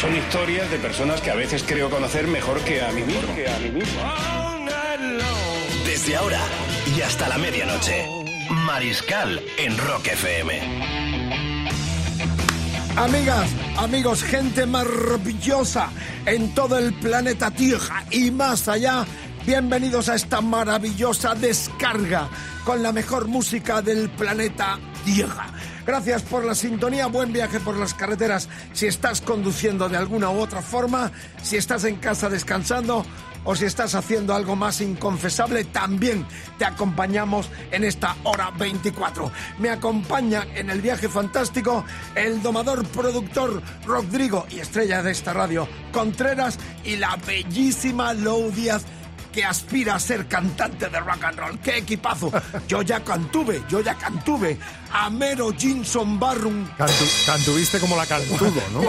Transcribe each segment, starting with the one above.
Son historias de personas que a veces creo conocer mejor que a mí mismo. Desde ahora y hasta la medianoche, Mariscal en Rock FM. Amigas, amigos, gente maravillosa en todo el planeta Tierra y más allá, bienvenidos a esta maravillosa descarga con la mejor música del planeta Tierra. Gracias por la sintonía, buen viaje por las carreteras si estás conduciendo de alguna u otra forma, si estás en casa descansando o si estás haciendo algo más inconfesable, también te acompañamos en esta hora 24. Me acompaña en el viaje fantástico el domador productor Rodrigo y estrella de esta radio Contreras y la bellísima Lou Díaz que aspira a ser cantante de rock and roll. ¡Qué equipazo! Yo ya cantuve, yo ya cantuve a Mero Jinson Barrum Cantu- cantuviste como la cantudo, ¿no?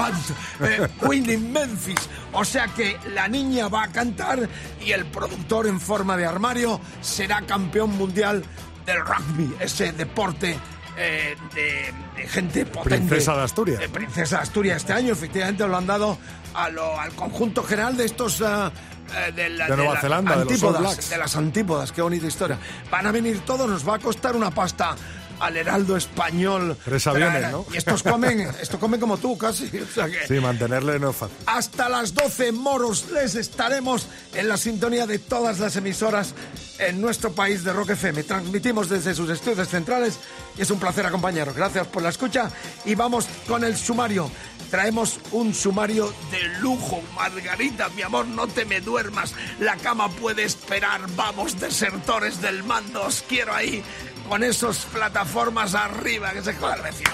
Eh, Queen in Memphis. O sea que la niña va a cantar y el productor en forma de armario será campeón mundial del rugby, ese deporte eh, de, de gente potente. Princesa de Asturias. Eh, princesa de Asturias. Este año efectivamente lo han dado a lo- al conjunto general de estos... ah, eh, de, la- De Nueva la- Zelanda, de los antípodas, Blacks. de las antípodas, qué bonita historia. Van a venir todos, nos va a costar una pasta al Heraldo Español. Tres aviones, ¿no? Y estos comen, esto comen como tú casi. O sea que- Sí, mantenerle no es fácil. hasta las 12 moros les estaremos en la sintonía de todas las emisoras en nuestro país de Rock FM. Transmitimos desde sus estudios centrales y es un placer acompañaros. Gracias por la escucha y vamos con el sumario. Traemos un sumario de lujo. Margarita, mi amor, no te me duermas. La cama puede esperar. Vamos, desertores del mando. Os quiero ahí con esos plataformas arriba que se joda el vecino.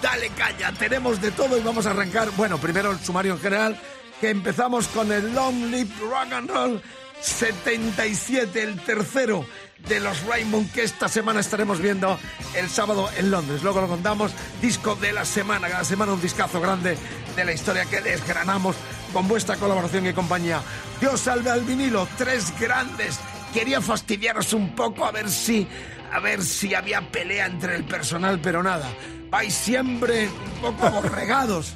Dale caña, tenemos de todo y vamos a arrancar. Bueno, primero el sumario en general, que empezamos con el Long Live Rock and Roll 77, el tercero de los Raymond que esta semana estaremos viendo el sábado en Londres. Luego lo contamos, disco de la semana, cada semana un discazo grande de la historia que desgranamos con vuestra colaboración y compañía. Dios salve al vinilo, tres grandes. Quería fastidiaros un poco a ver si a ver si había pelea entre el personal, pero nada. Vais siempre un poco borregados.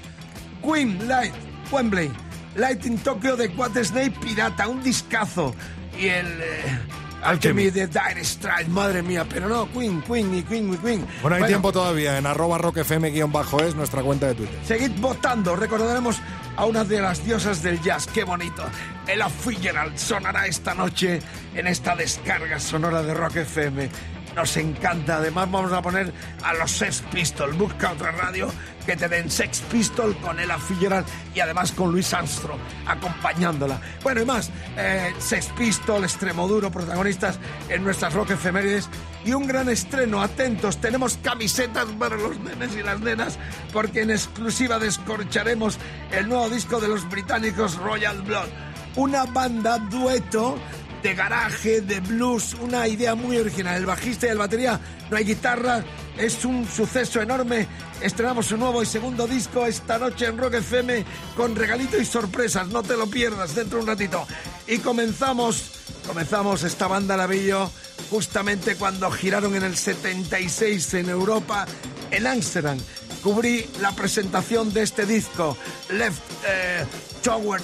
Queen, Light, Wembley, Light in Tokyo de What Snake Pirata, un discazo. Y el eh, Alchemy de Dire Straits, madre mía, pero no, Queen, Queen y Queen y Queen. Bueno, hay tiempo todavía en arroba rockfm-bajo es nuestra cuenta de Twitter. Seguid votando, recordaremos a una de las diosas del jazz, qué bonito. Ella Fitzgerald sonará esta noche en esta descarga sonora de Rock FM. Nos encanta, además vamos a poner a los Sex Pistols. Busca otra radio que te den Sex Pistol con Ella Fitzgerald y además con Luis Armstrong acompañándola. Bueno, y más, eh, Sex Pistol, Extremoduro, protagonistas en nuestras Rock Efemérides y un gran estreno, atentos, tenemos camisetas para los nenes y las nenas porque en exclusiva descorcharemos el nuevo disco de los británicos Royal Blood, una banda dueto de garaje, de blues, una idea muy original. El bajista y el batería, no hay guitarra, es un suceso enorme. Estrenamos su nuevo y segundo disco esta noche en Rock FM con regalito y sorpresas, no te lo pierdas dentro de un ratito. Y comenzamos, comenzamos esta banda la vi yo justamente cuando giraron en el 76 en Europa, en Ámsterdam. Cubrí la presentación de este disco, Left eh, Tower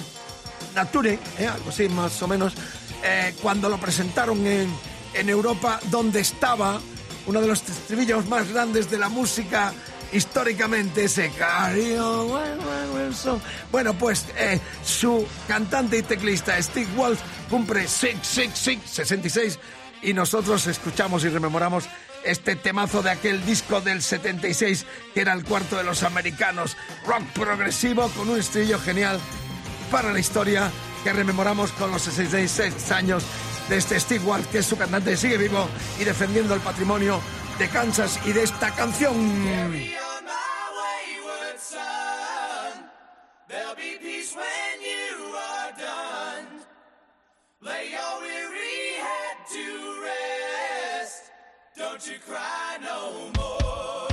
Nature, eh, algo así más o menos, eh, cuando lo presentaron en, en Europa, donde estaba uno de los estribillos más grandes de la música históricamente, ese so. Bueno, pues eh, su cantante y teclista Steve Walsh cumple 666, 66 y nosotros escuchamos y rememoramos este temazo de aquel disco del 76 que era el cuarto de los americanos, rock progresivo con un estribillo genial para la historia que rememoramos con los 66 años de este Steve Ward, que es su cantante, sigue vivo y defendiendo el patrimonio de Kansas y de esta canción. Don't you cry no more.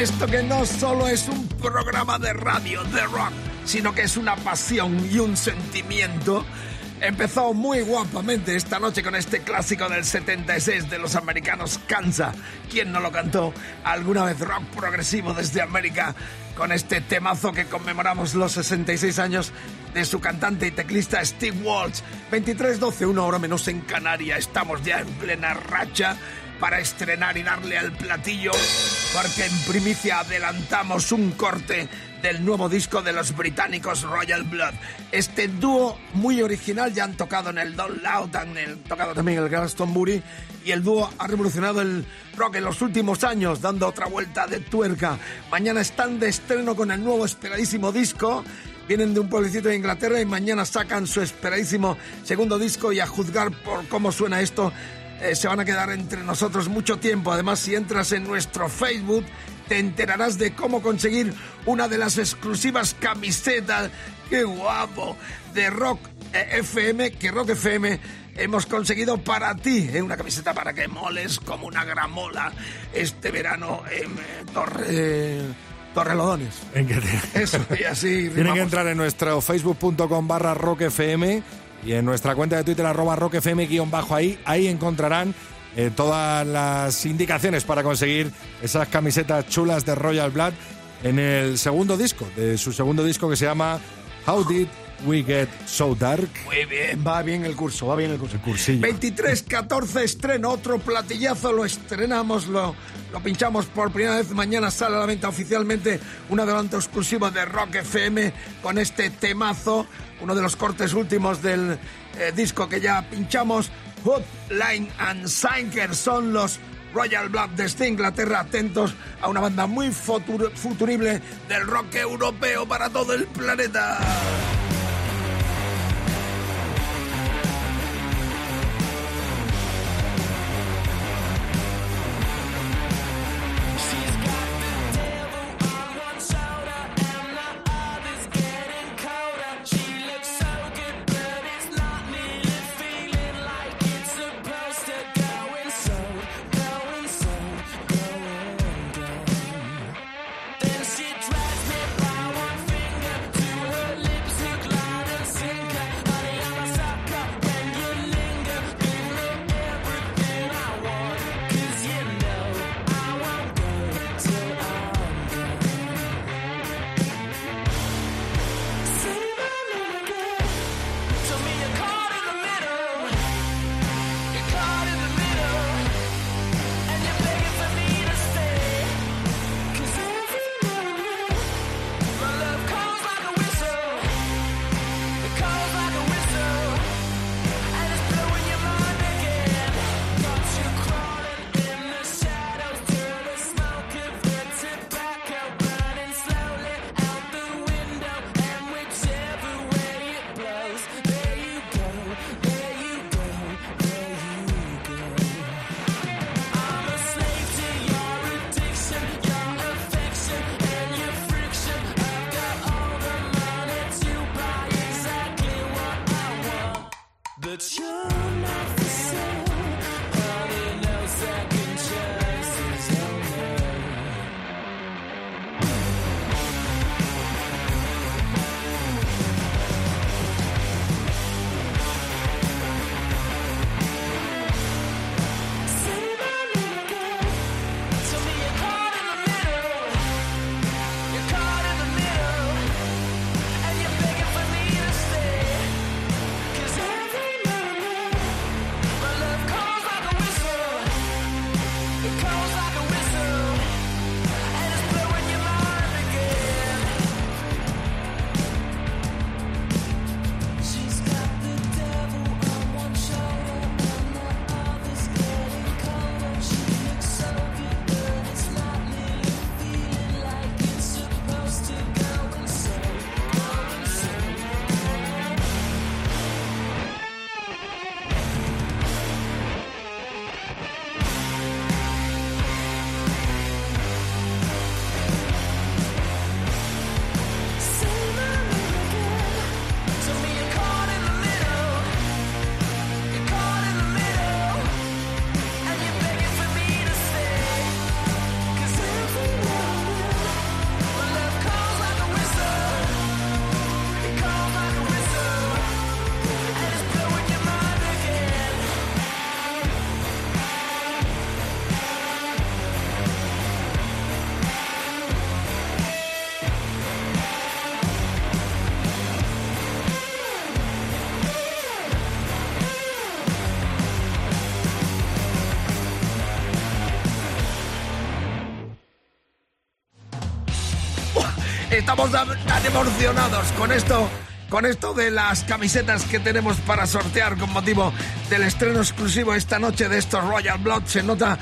Esto que no solo es un programa de radio, de rock, sino que es una pasión y un sentimiento. Empezó muy guapamente esta noche con este clásico del 76 de los americanos Kansas. ¿Quién no lo cantó alguna vez rock progresivo desde América con este temazo que conmemoramos los 66 años de su cantante y teclista Steve Walsh? 23-12, una hora menos en Canarias. Estamos ya en plena racha para estrenar y darle al platillo, porque en primicia adelantamos un corte del nuevo disco de los británicos Royal Blood. Este dúo muy original ya han tocado en el Don Loud, han tocado también en el Glastonbury y el dúo ha revolucionado el rock en los últimos años, dando otra vuelta de tuerca. Mañana están de estreno con el nuevo esperadísimo disco. Vienen de un pueblecito de Inglaterra y mañana sacan su esperadísimo segundo disco y a juzgar por cómo suena esto, eh, se van a quedar entre nosotros mucho tiempo. Además, si entras en nuestro Facebook, te enterarás de cómo conseguir una de las exclusivas camisetas, qué guapo, de Rock eh, FM, que Rock FM hemos conseguido para ti. eh, una camiseta para que moles como una gramola este verano en eh, Torre, Torrelodones. En te- Eso, y así Tienen que entrar en nuestro facebook.com barra rockfm y en nuestra cuenta de Twitter arroba rockfm guion bajo ahí. Ahí encontrarán eh, todas las indicaciones para conseguir esas camisetas chulas de Royal Blood en el segundo disco, de su segundo disco que se llama How Did We Get So Dark. Muy bien, va bien el curso, va bien el curso. El cursillo. 23-14 estreno, otro platillazo, lo estrenamos, lo, lo pinchamos por primera vez. Mañana sale a la venta oficialmente un adelanto exclusivo de Rock FM con este temazo, uno de los cortes últimos del eh, disco que ya pinchamos. Hotline and Sinker son los Royal Blood desde Inglaterra, atentos a una banda muy futur- futurible del rock europeo para todo el planeta. Estamos tan emocionados con esto, con esto de las camisetas que tenemos para sortear con motivo del estreno exclusivo esta noche de estos Royal Blood. Se nota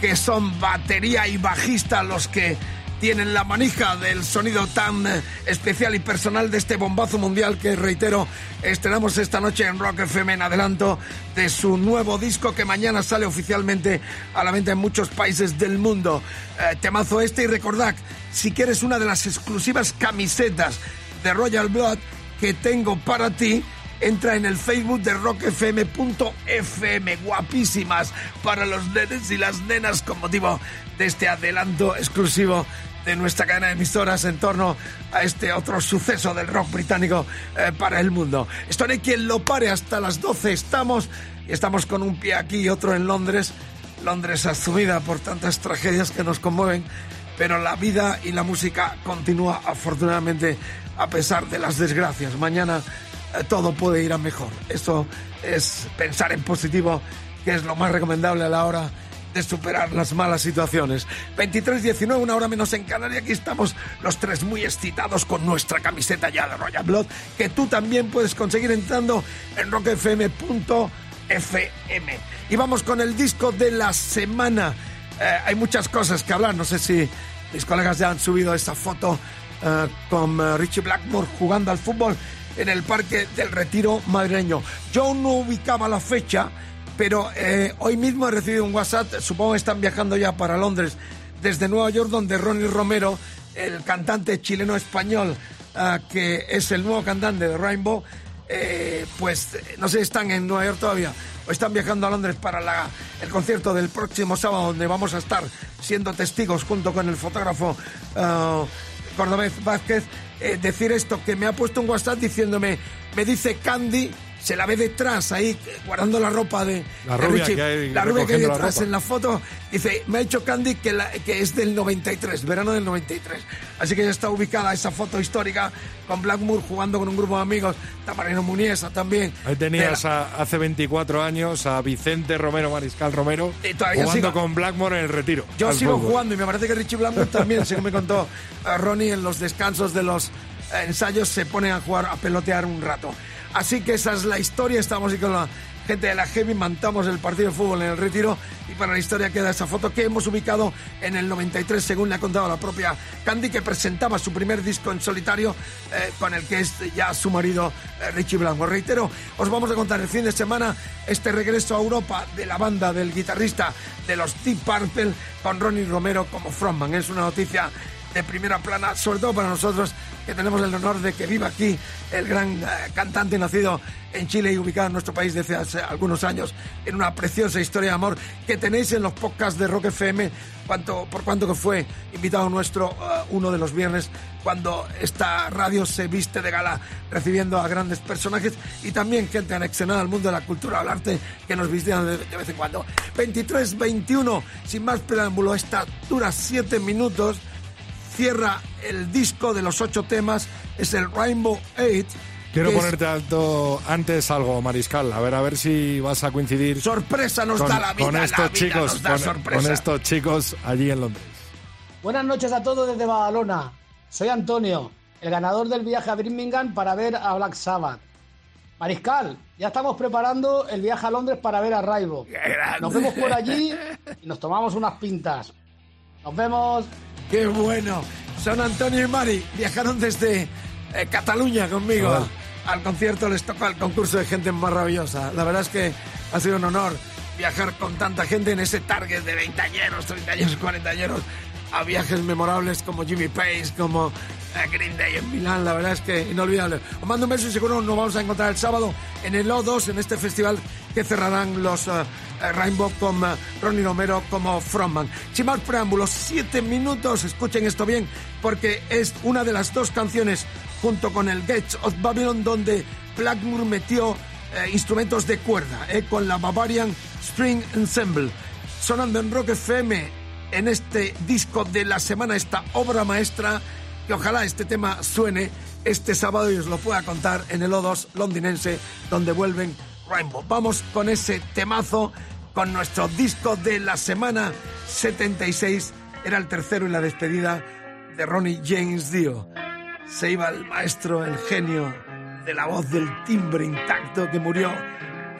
que son batería y bajista los que tienen la manija del sonido tan eh, especial y personal de este bombazo mundial que, reitero, estrenamos esta noche en Rock FM en adelanto de su nuevo disco que mañana sale oficialmente a la venta en muchos países del mundo. Eh, temazo este y recordad, si quieres una de las exclusivas camisetas de Royal Blood que tengo para ti, entra en el Facebook de rockfm.fm, guapísimas para los nenes y las nenas con motivo de este adelanto exclusivo de nuestra cadena de emisoras en torno a este otro suceso del rock británico eh, para el mundo. Esto no hay quien lo pare hasta las 12 estamos y estamos con un pie aquí y otro en Londres. Londres asumida por tantas tragedias que nos conmueven, pero la vida y la música continúa afortunadamente a pesar de las desgracias. Mañana eh, todo puede ir a mejor. Eso es pensar en positivo, que es lo más recomendable a la hora de superar las malas situaciones. 23.19, una hora menos en Canarias. Aquí estamos los tres muy excitados con nuestra camiseta ya de Royal Blood, que tú también puedes conseguir entrando en rockfm.fm. Y vamos con el disco de la semana. Eh, hay muchas cosas que hablar. No sé si mis colegas ya han subido esta foto eh, con eh, Richie Blackmore jugando al fútbol en el Parque del Retiro madrileño. Yo no ubicaba la fecha, pero hoy mismo he recibido un WhatsApp, supongo que están viajando ya para Londres, desde Nueva York, donde Ronnie Romero, el cantante chileno-español, que es el nuevo cantante de Rainbow, eh, pues no sé, están en Nueva York todavía, o están viajando a Londres para la- el concierto del próximo sábado, donde vamos a estar siendo testigos junto con el fotógrafo ah, Cordobés Vázquez, eh, decir esto, que me ha puesto un WhatsApp diciéndome, me dice Candy, se la ve detrás ahí, eh, guardando la ropa de, La de rubia Richie. que hay la rubia que hay la detrás en la foto, dice, me ha hecho Candy que, la- que es del 93, verano del 93. Así que ya está ubicada esa foto histórica con Blackmoor jugando con un grupo de amigos, Tamarino Muniesa también. Ahí tenías a- hace 24 años a Vicente Romero, Mariscal Romero, Y todavía jugando sigo. con Blackmore en el retiro. Yo sigo fútbol. jugando y me parece que Richie Blackmore también, según me contó eh, Ronnie, en los descansos de los eh, ensayos se ponen a jugar, a pelotear un rato. Así que esa es la historia, estamos aquí con la gente de la Heavy, mantamos el partido de fútbol en el retiro y para la historia queda esa foto que hemos ubicado en el 93, según le ha contado la propia Candy, que presentaba su primer disco en solitario eh, con el que es ya su marido eh, Richie Blanco. Reitero, os vamos a contar el fin de semana este regreso a Europa de la banda del guitarrista de los Deep Purple con Ronnie Romero como frontman. Es una noticia de primera plana, sobre todo para nosotros que tenemos el honor de que viva aquí el gran eh, cantante nacido en Chile y ubicado en nuestro país desde hace algunos años en una preciosa historia de amor que tenéis en los podcasts de Rock FM cuanto, por cuanto que fue invitado nuestro eh, uno de los viernes cuando esta radio se viste de gala recibiendo a grandes personajes y también gente anexionada al mundo de la cultura al arte que nos visitan de, de vez en cuando. 23-21 sin más preámbulo esta dura 7 minutos cierra el disco de los ocho temas, es el Rainbow Eight. Quiero es ponerte alto antes algo, Mariscal. A ver, a ver si vas a coincidir sorpresa nos con, da la vida, con la estos vida chicos, nos da con, estos chicos allí en Londres. Buenas noches a todos desde Badalona. Soy Antonio, el ganador del viaje a Birmingham para ver a Black Sabbath. Mariscal, ya estamos preparando el viaje a Londres para ver a Raibo. grande. Nos vemos por allí y nos tomamos unas pintas. Nos vemos. Qué bueno. Son Antonio y Mari viajaron desde eh, Cataluña conmigo al concierto, les tocó el concurso de gente maravillosa. La verdad es que ha sido un honor viajar con tanta gente en ese target de 20 añeros, 30 años, 40 años a viajes memorables como Jimmy Page, como eh, Green Day en Milán, la verdad es que inolvidable. Os mando un beso y seguro nos vamos a encontrar el sábado en el O2, en este festival que cerrarán los eh, Rainbow con Ronnie Romero como frontman. Sin más preámbulos, siete minutos, escuchen esto bien, porque es una de las dos canciones junto con el Gates of Babylon donde Blackmoor metió eh, instrumentos de cuerda, eh, con la Bavarian String Ensemble. Sonando en Rock FM en este disco de la semana, esta obra maestra, que ojalá este tema suene este sábado y os lo pueda contar en el O2 londinense, donde vuelven Rainbow. Vamos con ese temazo, con nuestro disco de la semana 76, era el tercero en la despedida de Ronnie James Dio. Se iba el maestro, el genio de la voz del timbre intacto que murió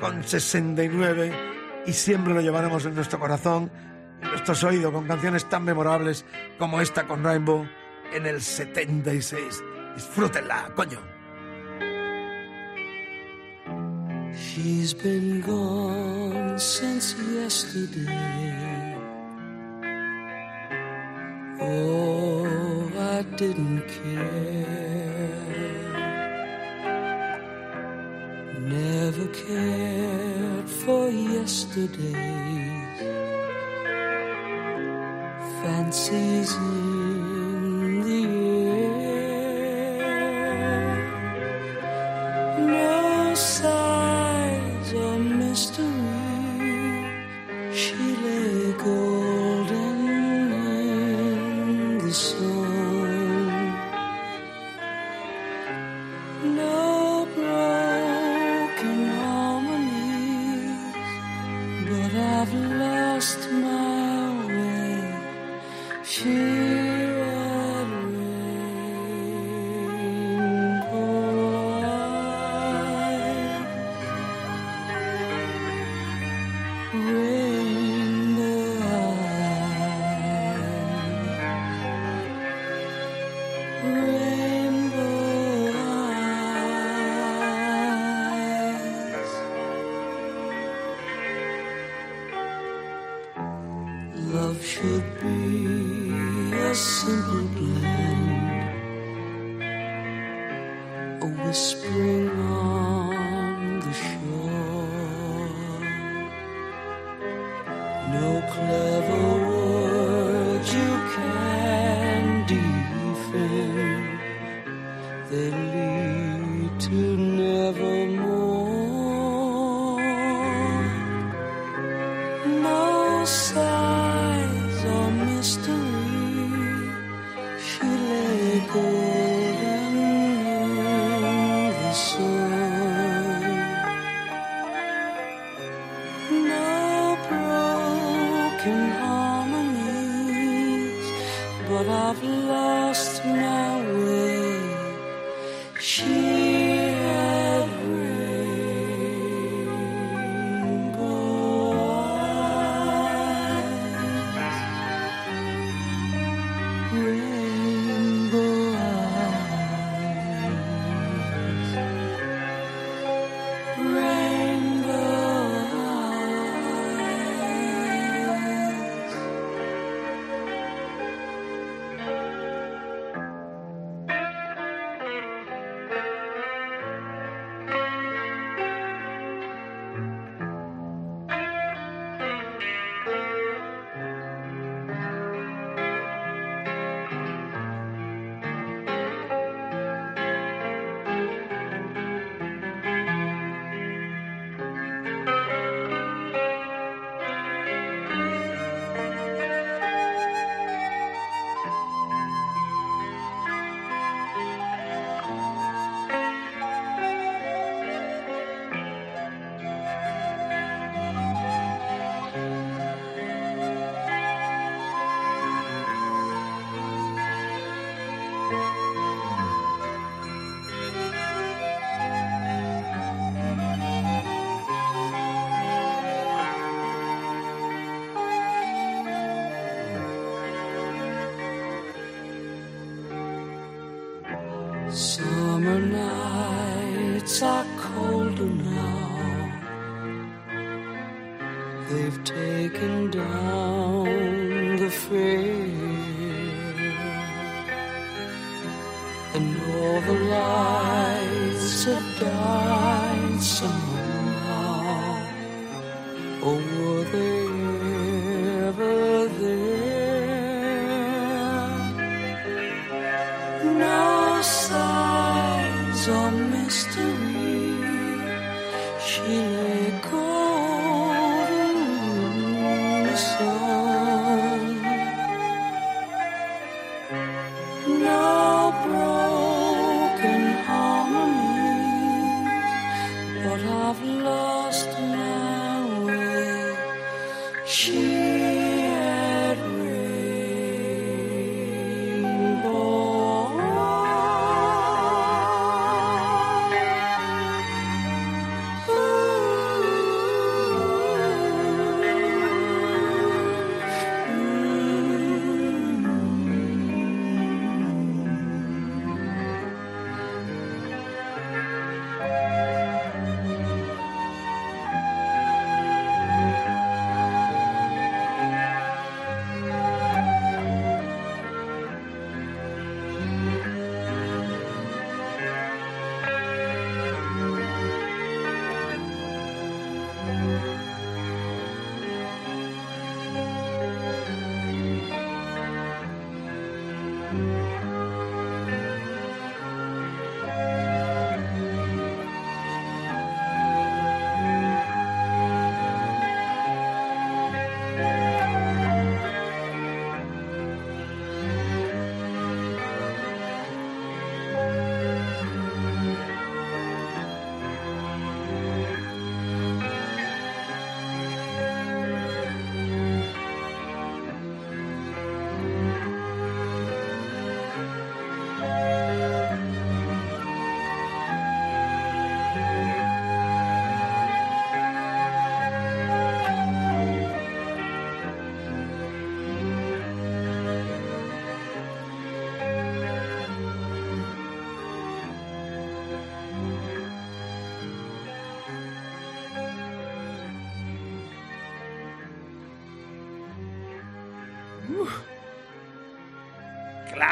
con 69 y siempre lo llevaremos en nuestro corazón nuestros oídos con canciones tan memorables como esta con Rainbow en el 76. Disfrútenla, coño. She's been gone since yesterday. Oh, I didn't care. Never cared for yesterday. fancies you. should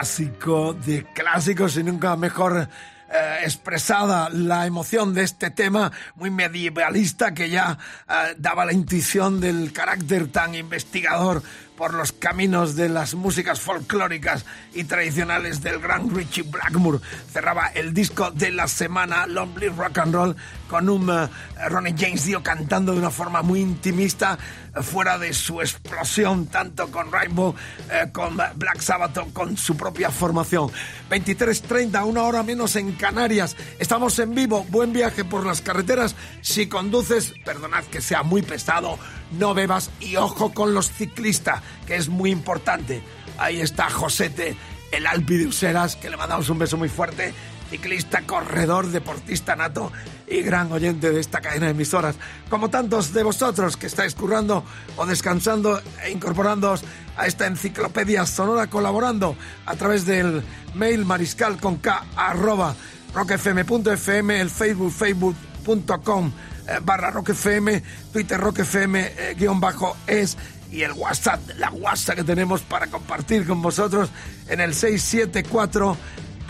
clásico de clásicos y nunca mejor eh, expresada la emoción de este tema muy medievalista que ya eh, daba la intuición del carácter tan investigador por los caminos de las músicas folclóricas y tradicionales del gran Richie Blackmore. Cerraba el disco de la semana Lonely Rock and Roll con un eh, Ronnie James Dio cantando de una forma muy intimista eh, fuera de su explosión tanto con Rainbow, eh, con Black Sabbath con su propia formación. 23.30, una hora menos en Canarias. Estamos en vivo. Buen viaje por las carreteras. Si conduces, perdonad que sea muy pesado, no bebas y ojo con los ciclistas, que es muy importante. Ahí está Josete, el Alpi de Useras, que le mandamos un beso muy fuerte. Ciclista, corredor, deportista nato y gran oyente de esta cadena de emisoras. Como tantos de vosotros que estáis currando o descansando e incorporándoos a esta enciclopedia sonora colaborando a través del mail mariscal con K arroba rockfm.fm, el facebook facebook.com eh, barra rockfm, twitter rockfm eh, guion bajo es y el WhatsApp, la WhatsApp que tenemos para compartir con vosotros en el 674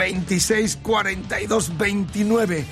26 42 29.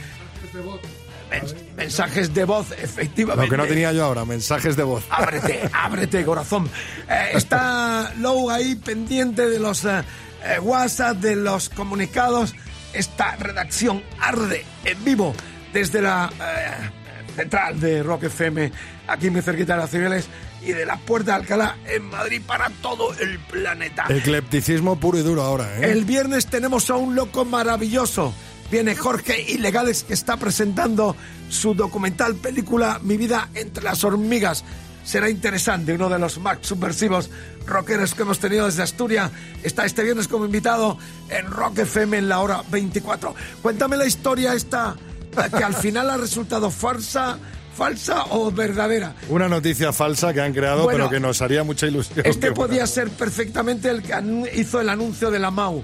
Mens- mensajes de voz, efectivamente. Lo que no tenía yo ahora, mensajes de voz. Ábrete, ábrete, corazón. Eh, está Lou ahí pendiente de los eh, eh, WhatsApp, de los comunicados. Esta redacción arde en vivo desde la eh, central de Rock FM, aquí muy cerquita de las Cibeles, y de la Puerta de Alcalá en Madrid para todo el planeta. Eclepticismo puro y duro ahora, ¿eh? El viernes tenemos a un loco maravilloso. Viene Jorge Ilegales que está presentando su documental película Mi vida entre las hormigas. Será interesante, uno de los más subversivos rockeros que hemos tenido desde Asturias. Está este viernes como invitado en Rock FM en la hora 24. Cuéntame la historia esta que al final ha resultado falsa, falsa o verdadera. Una noticia falsa que han creado, Bueno, pero que nos haría mucha ilusión. Este podía ser perfectamente el que hizo el anuncio de la MAU.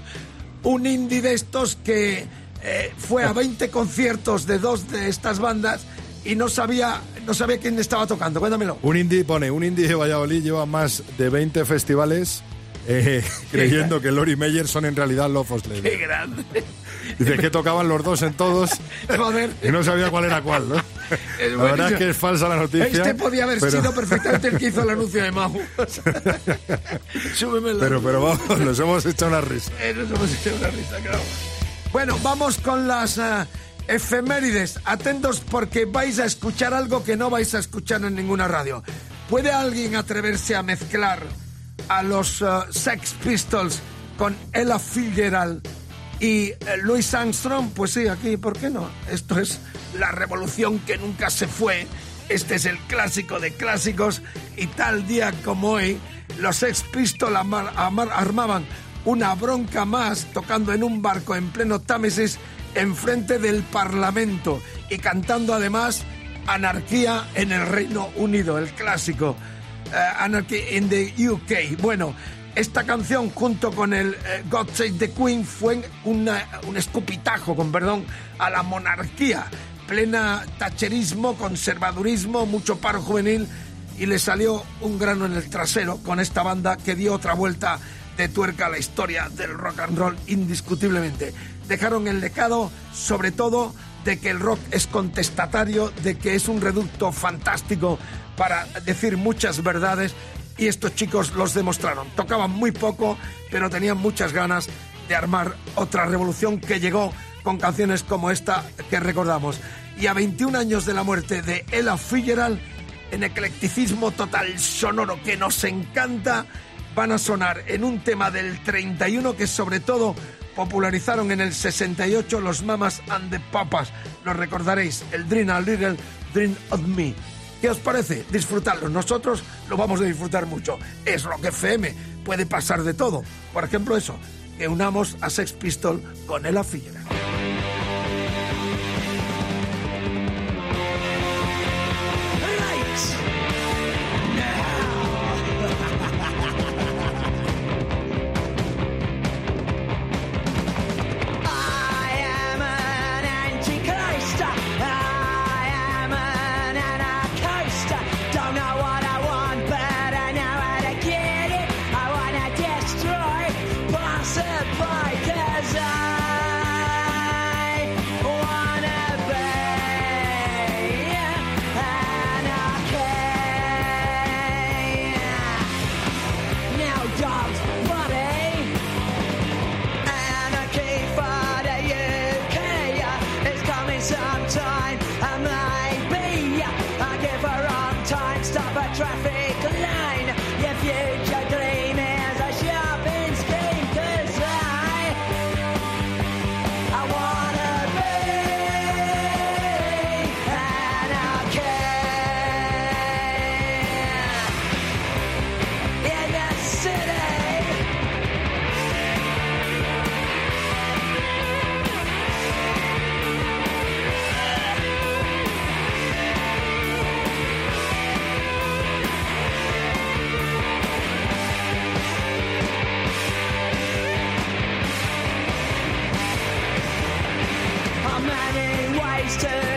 Un indie de estos que eh, fue a 20 conciertos de dos de estas bandas y no sabía, no sabía quién estaba tocando. Cuéntamelo. Un indie, pone, un indie de Valladolid lleva más de 20 festivales eh, creyendo que Lori Meyer son en realidad Love Slade. Qué grande. Dice que tocaban los dos en todos Joder. y no sabía cuál era cuál, ¿no? Es La verdad es que es falsa la noticia. Este podía haber pero- sido perfectamente el que hizo el anuncio de MAU. Súbemelo. Pero, pero vamos, nos hemos hecho una risa. Eh, nos hemos hecho una risa, claro. Bueno, vamos con las eh, efemérides. Atentos porque vais a escuchar algo que no vais a escuchar en ninguna radio. ¿Puede alguien atreverse a mezclar a los eh, Sex Pistols con Ella Fitzgerald y eh, Louis Armstrong? Pues sí, aquí, ¿por qué no? Esto es la revolución que nunca se fue. Este es el clásico de clásicos y tal día como hoy, los Sex Pistols amar- armaban una bronca más tocando en un barco en pleno Támesis enfrente del Parlamento y cantando además Anarquía en el Reino Unido, el clásico Anarchy in the UK. Bueno, esta canción junto con el eh, God Save the Queen fue un escupitajo, con perdón, a la monarquía. Plena tacherismo, conservadurismo, mucho paro juvenil y le salió un grano en el trasero con esta banda que dio otra vuelta de tuerca a la historia del rock and roll indiscutiblemente. Dejaron el legado, sobre todo, de que el rock es contestatario, de que es un reducto fantástico para decir muchas verdades y estos chicos los demostraron. Tocaban muy poco, pero tenían muchas ganas de armar otra revolución que llegó con canciones como esta que recordamos. Y a 21 años de la muerte de Ella Fitzgerald, en eclecticismo total sonoro que nos encanta, van a sonar en un tema del 31 que sobre todo popularizaron en el 68 los Mamas and the Papas. Lo recordaréis, el Dream a Little Dream of Me. ¿Qué os parece? Disfrutarlo. Nosotros lo vamos a disfrutar mucho. Es Rock FM. Puede pasar de todo. Por ejemplo, eso, que unamos a Sex Pistol con Ella Fitzgerald. monster.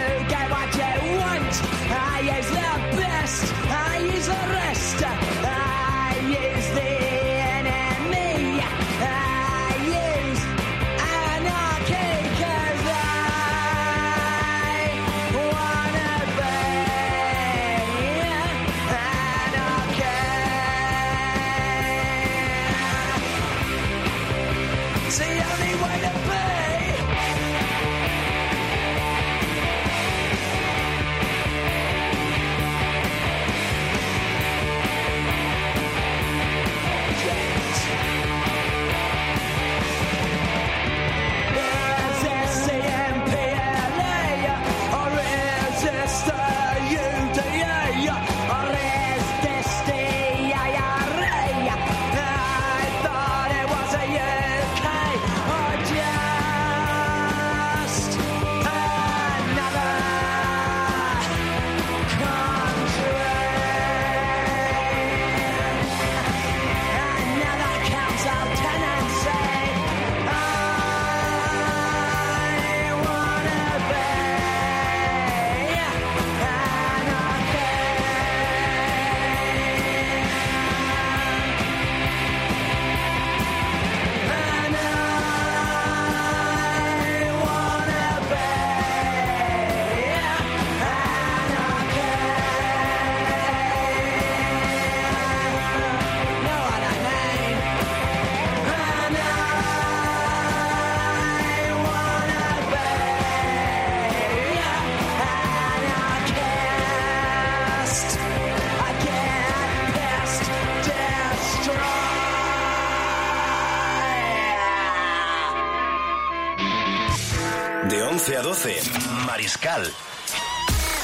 12, Mariscal.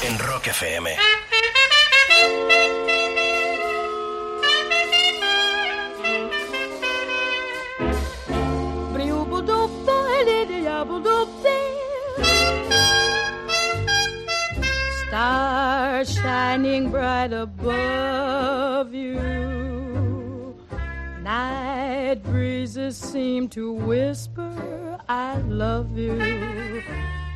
En Rock FM. Stars shining bright above you. Night breezes seem to whisper, I love you.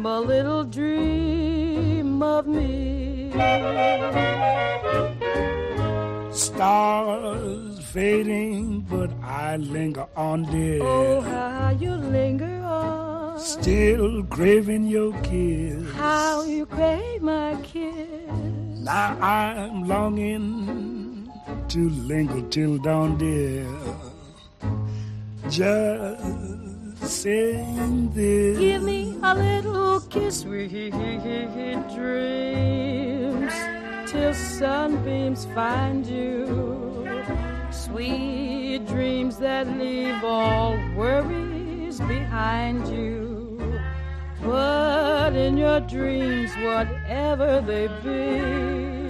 dream a little dream of me. Stars fading, but I linger on, dear. Oh, how you linger on. Still craving your kiss. How you crave my kiss. Now I'm longing to linger till dawn, dear. Just this. Give me a little kiss, sweet dreams, till sunbeams find you. Sweet dreams that leave all worries behind you. But in your dreams, whatever they be,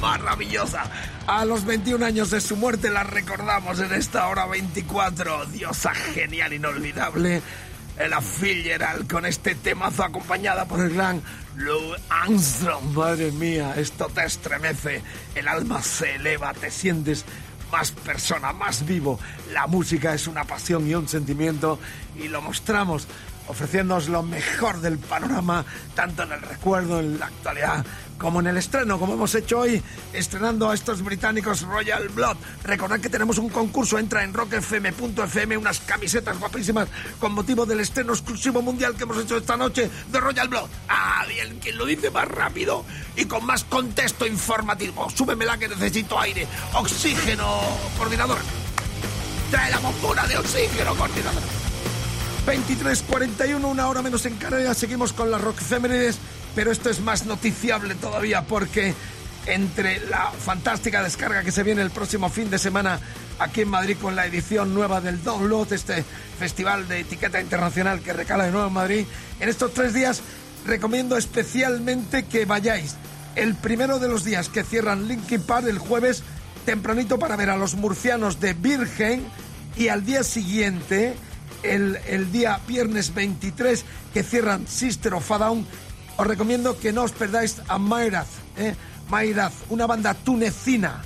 maravillosa. A los 21 años de su muerte la recordamos en esta hora 24. Diosa genial, inolvidable. La Fitzgerald con este temazo acompañada por el gran Lou Armstrong. Madre mía, esto te estremece. El alma se eleva, te sientes más persona, más vivo. La música es una pasión y un sentimiento y lo mostramos ofreciéndonos lo mejor del panorama, tanto en el recuerdo, en la actualidad, como en el estreno, como hemos hecho hoy, estrenando a estos británicos Royal Blood. Recordad que tenemos un concurso, entra en rockfm.fm, unas camisetas guapísimas con motivo del estreno exclusivo mundial que hemos hecho esta noche de Royal Blood. Ah, quien lo dice más rápido y con más contexto informativo. Súbemela que necesito aire. Oxígeno, coordinador. Trae la bombona de oxígeno, coordinador. 23.41, una hora menos en Canarias. Seguimos con las rock efemérides, pero esto es más noticiable todavía porque entre la fantástica descarga que se viene el próximo fin de semana aquí en Madrid con la edición nueva del Download, este festival de etiqueta internacional que recala de nuevo en Madrid, en estos tres días recomiendo especialmente que vayáis. El primero de los días que cierran Linkin Park el jueves tempranito para ver a los murcianos de Virgen y al día siguiente el, el, día viernes 23 que cierran Sister of a os recomiendo que no os perdáis a Mayraz, ¿eh? Mayraz, una banda tunecina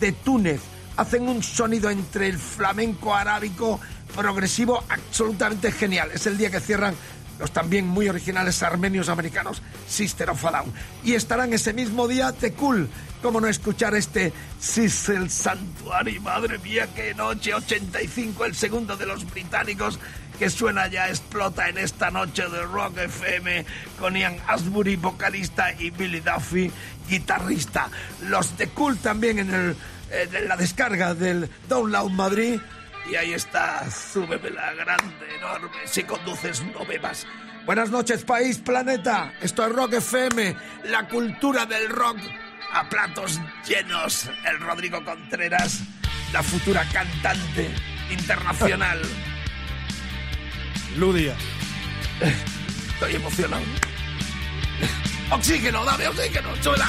de Túnez. Hacen un sonido entre el flamenco arábico progresivo absolutamente genial. Es el día que cierran los también muy originales armenios americanos Sister of a Down. Y estarán ese mismo día The Cool. ¿Cómo no escuchar este Sis el Santuario? Madre mía, qué noche 85, el segundo de los británicos que suena ya explota en esta noche de Rock FM con Ian Asbury, vocalista, y Billy Duffy, guitarrista. Los The Cool también en, el, en la descarga del Download Madrid. Y ahí está, súbeme la grande, enorme. Si conduces, no bebas. Buenas noches, país, planeta. Esto es Rock FM, la cultura del rock a platos llenos. El Rodrigo Contreras, la futura cantante internacional. Ludia. Estoy emocionado. Oxígeno, dame oxígeno, súbela.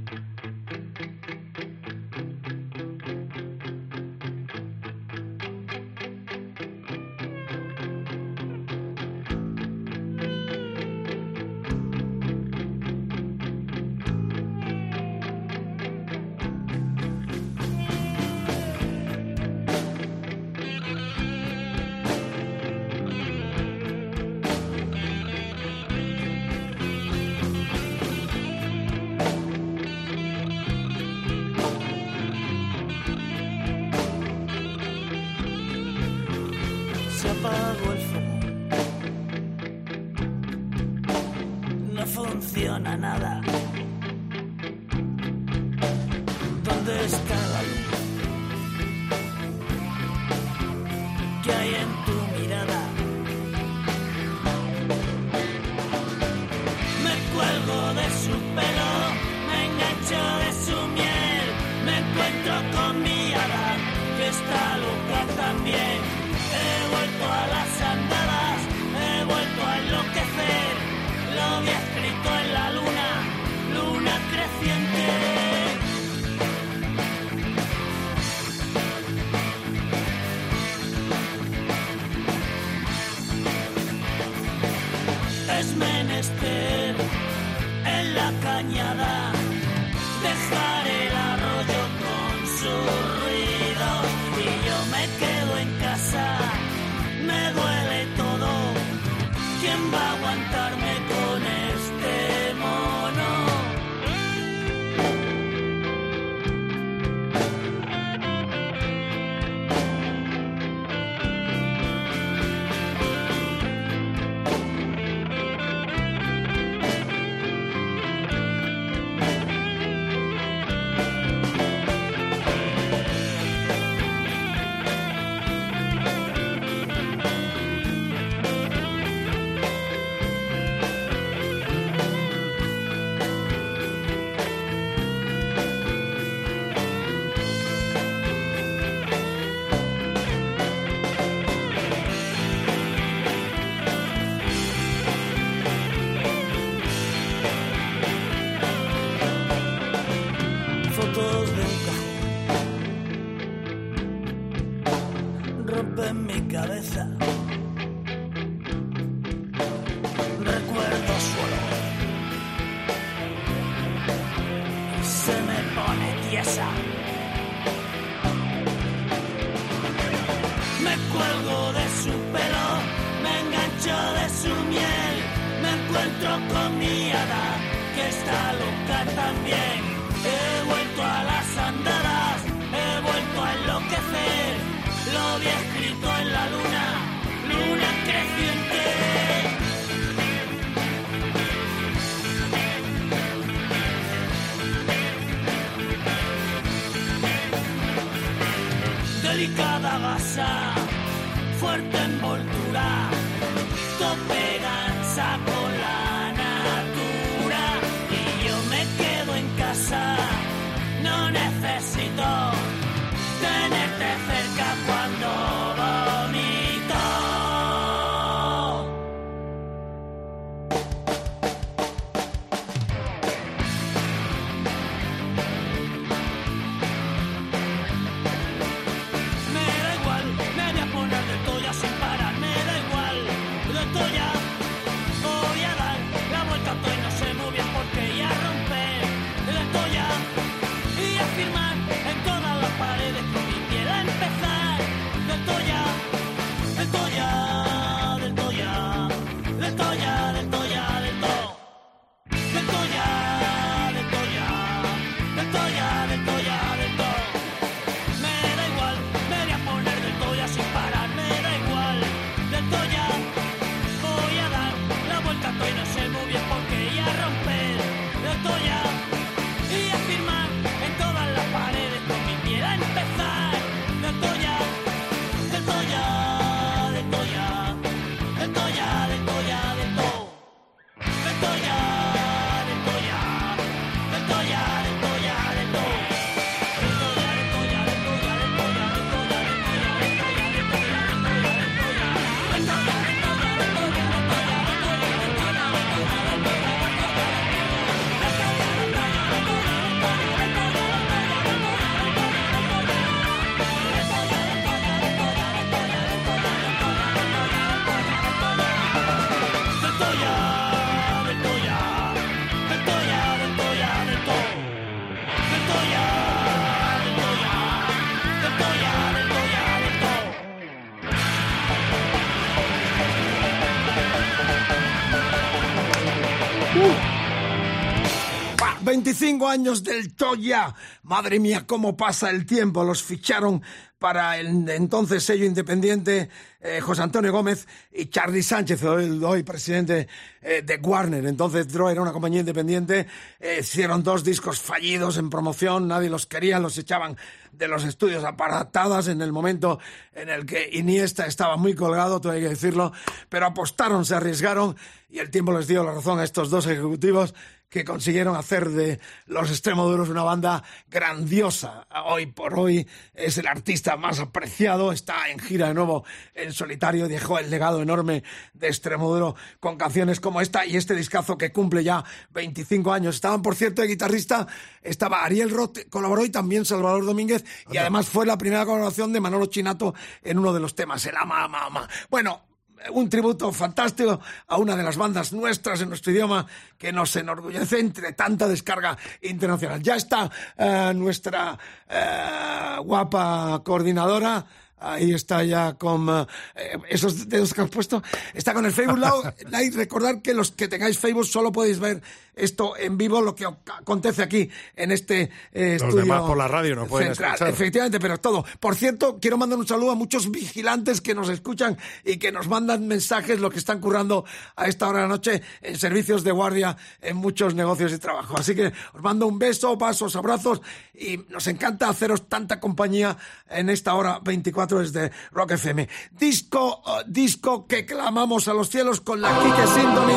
25 años del Toya. Madre mía, cómo pasa el tiempo. Los ficharon para el entonces sello independiente eh, José Antonio Gómez y Charlie Sánchez, hoy, presidente eh, de Warner. Entonces Dro era una compañía independiente. eh, hicieron dos discos fallidos en promoción. Nadie los quería, los echaban de los estudios aparatadas en el momento en el que Iniesta estaba muy colgado, todo hay que decirlo. Pero apostaron, se arriesgaron y el tiempo les dio la razón a estos dos ejecutivos que consiguieron hacer de Los Extremoduros una banda grandiosa. Hoy por hoy es el artista más apreciado, está en gira de nuevo en solitario, dejó el legado enorme de Extremoduro con canciones como esta y este discazo que cumple ya 25 años. Estaban, por cierto, de guitarrista, estaba Ariel Roth, colaboró y también Salvador Domínguez, y además fue la primera colaboración de Manolo Chinato en uno de los temas, el ama, ama, ama. Bueno, un tributo fantástico a una de las bandas nuestras en nuestro idioma que nos enorgullece entre tanta descarga internacional. Ya está eh, nuestra eh, guapa coordinadora. Ahí está ya con eh, esos dedos que has puesto. Está con el Facebook Live. Recordar que los que tengáis Facebook solo podéis ver esto en vivo, lo que acontece aquí en este eh, Los estudio. demás por la radio no pueden central. escuchar. Efectivamente, pero todo. Por cierto, quiero mandar un saludo a muchos vigilantes que nos escuchan y que nos mandan mensajes, lo que están currando a esta hora de la noche en servicios de guardia en muchos negocios y trabajo. Así que os mando un beso, pasos, abrazos y nos encanta haceros tanta compañía en esta hora 24 desde Rock FM. Disco, eh, disco que clamamos a los cielos con la Kike Symphony.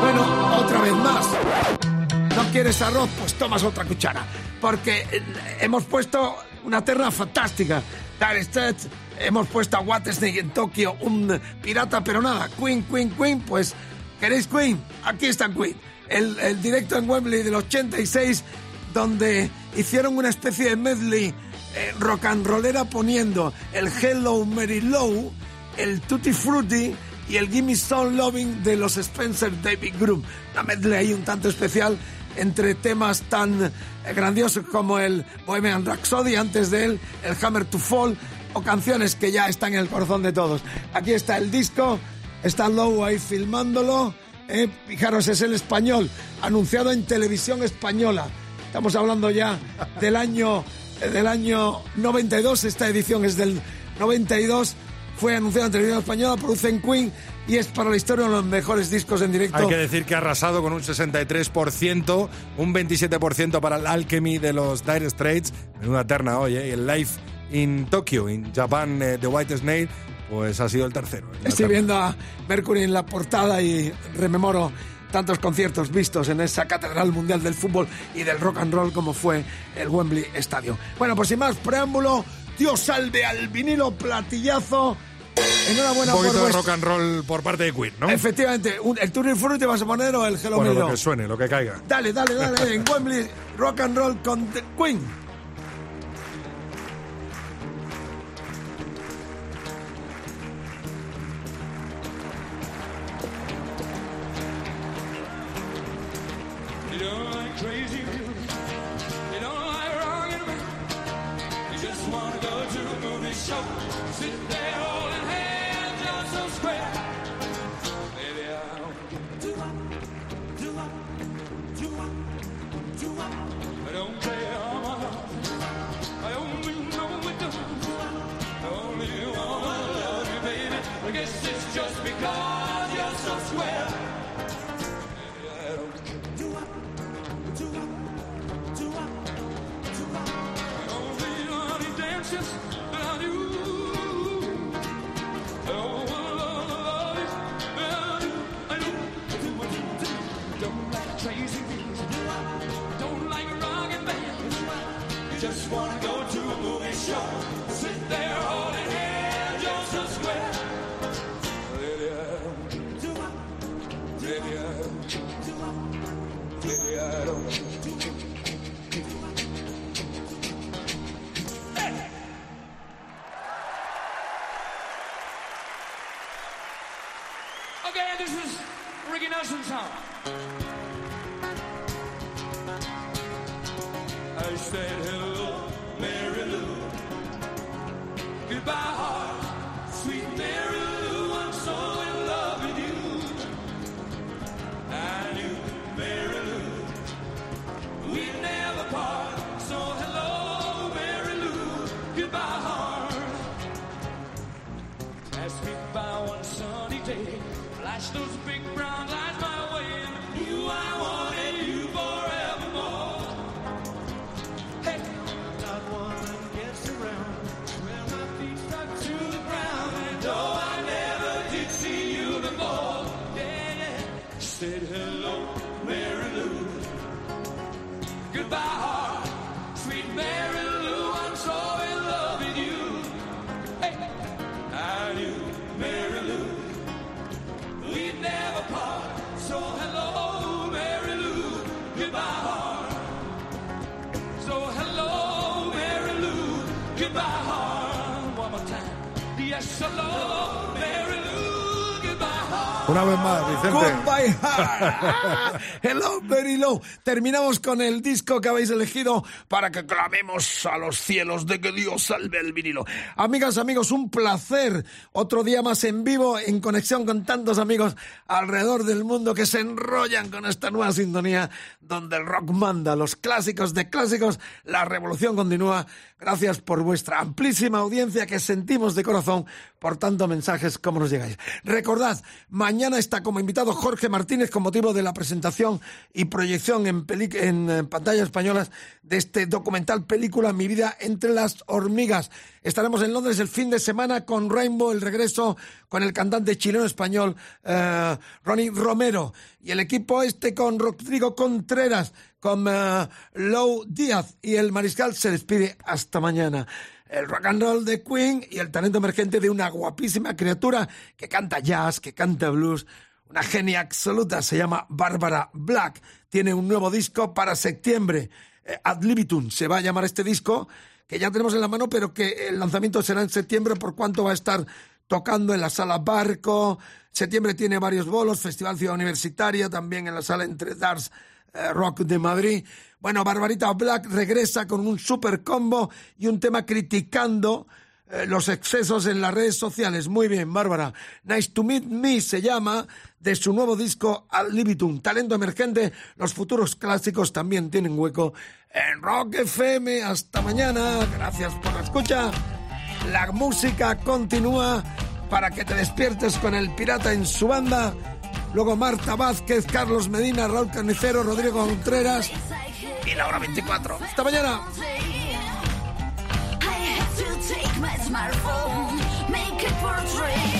Bueno, otra vez más. ¿No quieres arroz? Pues tomas otra cuchara. Porque eh, hemos puesto una terna fantástica. Dire Straits, hemos puesto a Snake en Tokio, un pirata, pero nada. Queen, Queen, Queen, pues ¿queréis Queen? Aquí está Queen. El, el directo en Wembley del 86, donde hicieron una especie de medley eh, rock and rollera poniendo el Hello Mary Low, el Tutti Frutti y el Gimme Some Loving de los Spencer David Groom. Una medley ahí un tanto especial entre temas tan eh, grandiosos como el Bohemian Rhapsody, antes de él el Hammer to Fall o canciones que ya están en el corazón de todos. Aquí está el disco, está Low ahí filmándolo. Eh, fijaros, es el español, anunciado en televisión española. Estamos hablando ya del año, eh, del año 92, esta edición es del 92 fue anunciado en televisión española, producen Queen y es para la historia uno de los mejores discos en directo. Hay que decir que ha arrasado con un 63%, un 27% para el Alchemy de los Dire Straits, en una terna hoy, ¿eh? el Live in Tokyo, in Japan, eh, The White Snake, pues ha sido el tercero. la Estoy terna. viendo a Mercury en la portada y rememoro tantos conciertos vistos en esa catedral mundial del fútbol y del rock and roll como fue el Wembley Stadium. Bueno, pues sin más preámbulo, Dios salve al vinilo platillazo. Enhorabuena un poquito por de rock and roll por parte de Queen, ¿no? Efectivamente, un- el Tutti Frutti vas a poner o el Hello Bueno, Milo? lo que suene, lo que caiga. Dale, dale, dale, en Wembley, rock and roll con Queen. Una vez más, Vicente. Hello, very low. Terminamos con el disco que habéis elegido para que clamemos a los cielos de que Dios salve el vinilo. Amigas, amigos, un placer. Otro día más en vivo, en conexión con tantos amigos alrededor del mundo que se enrollan con esta nueva sintonía donde el rock manda, los clásicos de clásicos, la revolución continúa. Gracias por vuestra amplísima audiencia que sentimos de corazón por tantos mensajes como nos llegáis. Recordad, mañana está como invitado Jorge Martínez con motivo de la presentación y proyección en, en eh, pantallas españolas de este documental película Mi vida entre las hormigas. Estaremos en Londres el fin de semana con Rainbow, el regreso con el cantante chileno español eh, Ronnie Romero y el equipo este con Rodrigo Contreras, con eh, Lou Díaz. Y el mariscal se despide hasta mañana. El rock and roll de Queen y el talento emergente de una guapísima criatura que canta jazz, que canta blues, una genia absoluta, se llama Bárbara Black. Tiene un nuevo disco para septiembre, eh, Ad libitum se va a llamar este disco, que ya tenemos en la mano, pero que el lanzamiento será en septiembre. Por cuanto va a estar tocando en la sala Barco. Septiembre tiene varios bolos, Festival Ciudad Universitaria, también en la sala Entre Dars Rock de Madrid. Bueno, Barbarita Black regresa con un super combo y un tema criticando eh, los excesos en las redes sociales. Muy bien, Bárbara. Nice to Meet Me se llama de su nuevo disco Al Libitum. Talento emergente, los futuros clásicos también tienen hueco en Rock FM. Hasta mañana. Gracias por la escucha. La música continúa para que te despiertes con el pirata en su banda. Luego Marta Vázquez, Carlos Medina, Raúl Carnicero, Rodrigo Contreras y la hora 24. Hasta mañana. I had to take my smartphone, make a portrait.